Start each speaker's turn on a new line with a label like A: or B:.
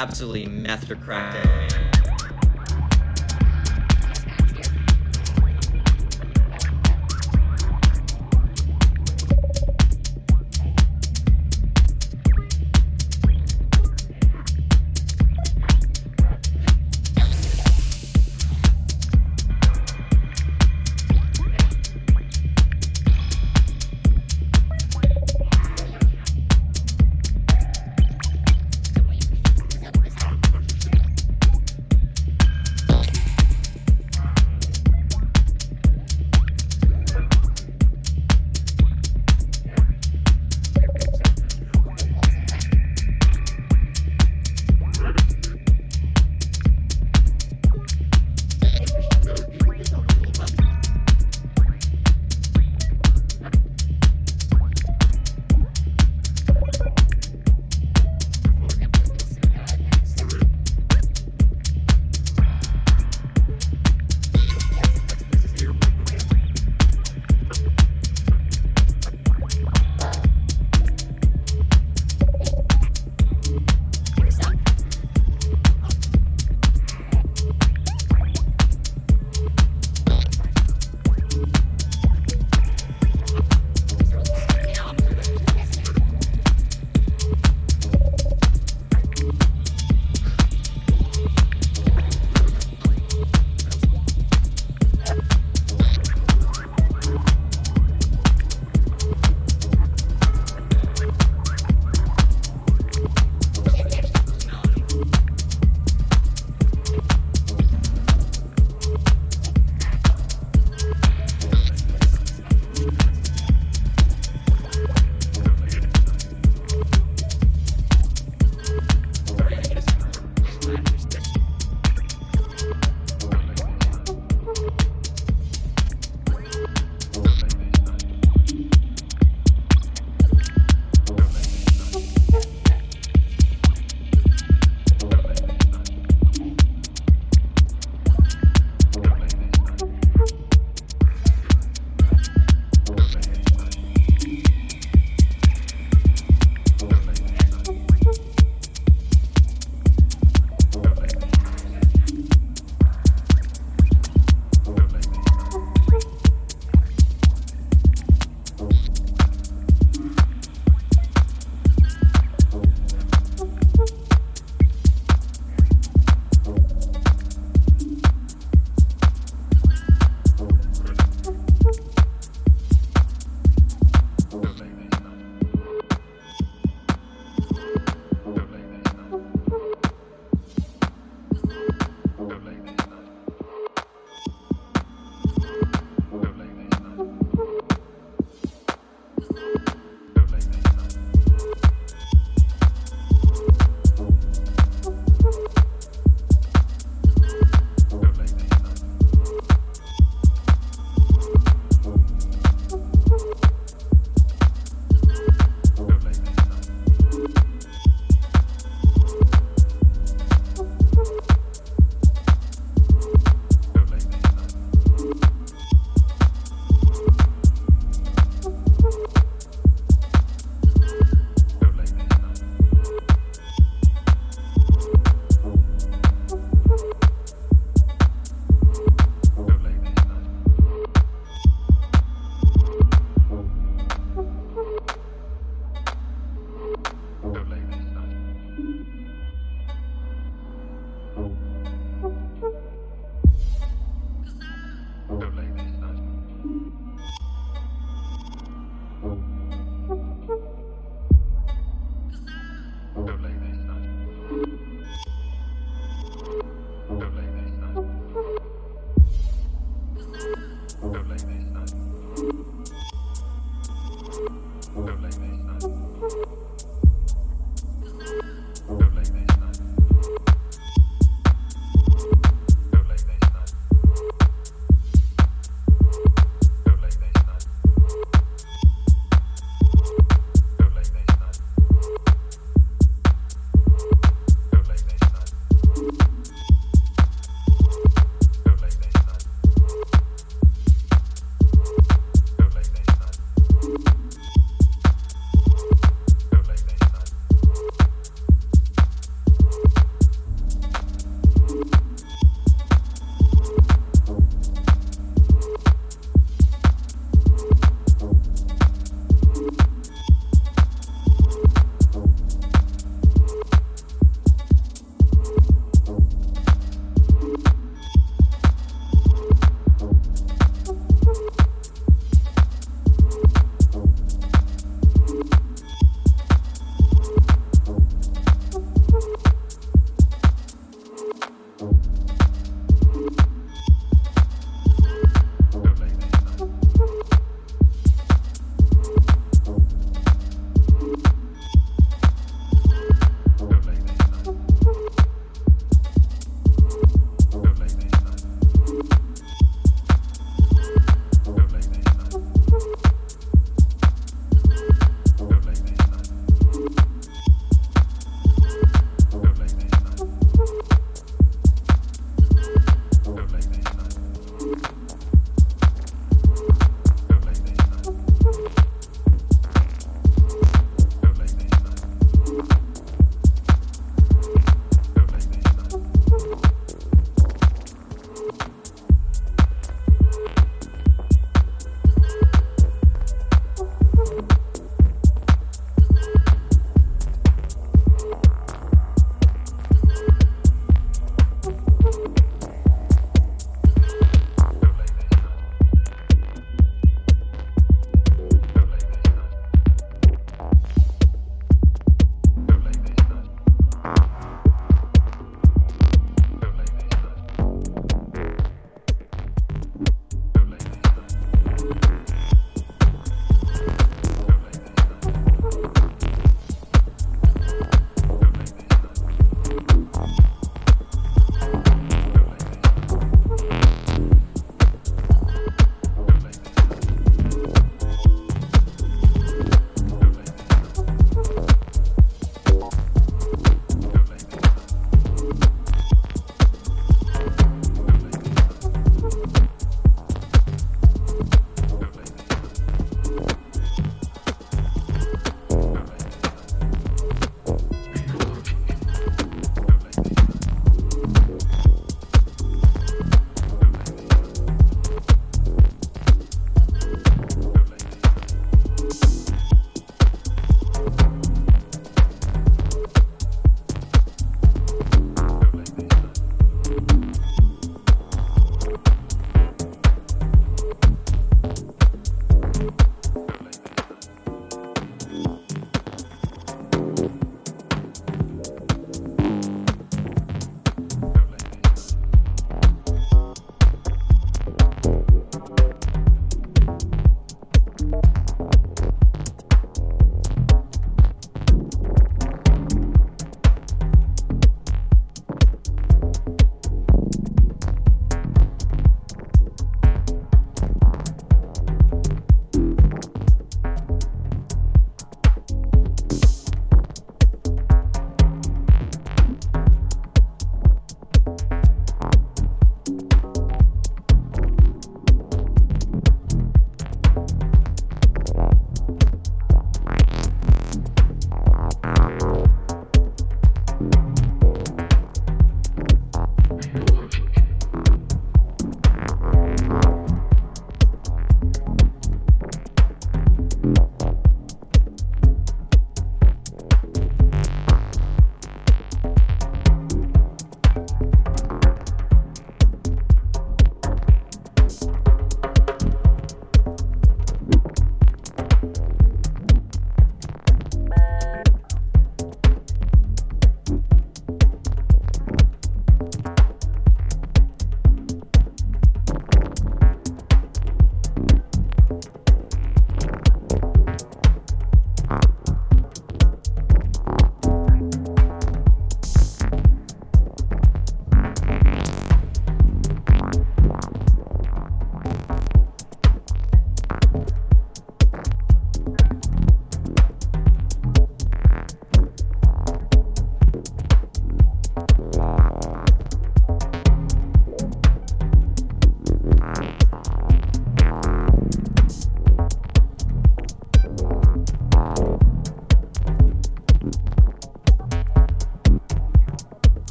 A: Absolutely meth or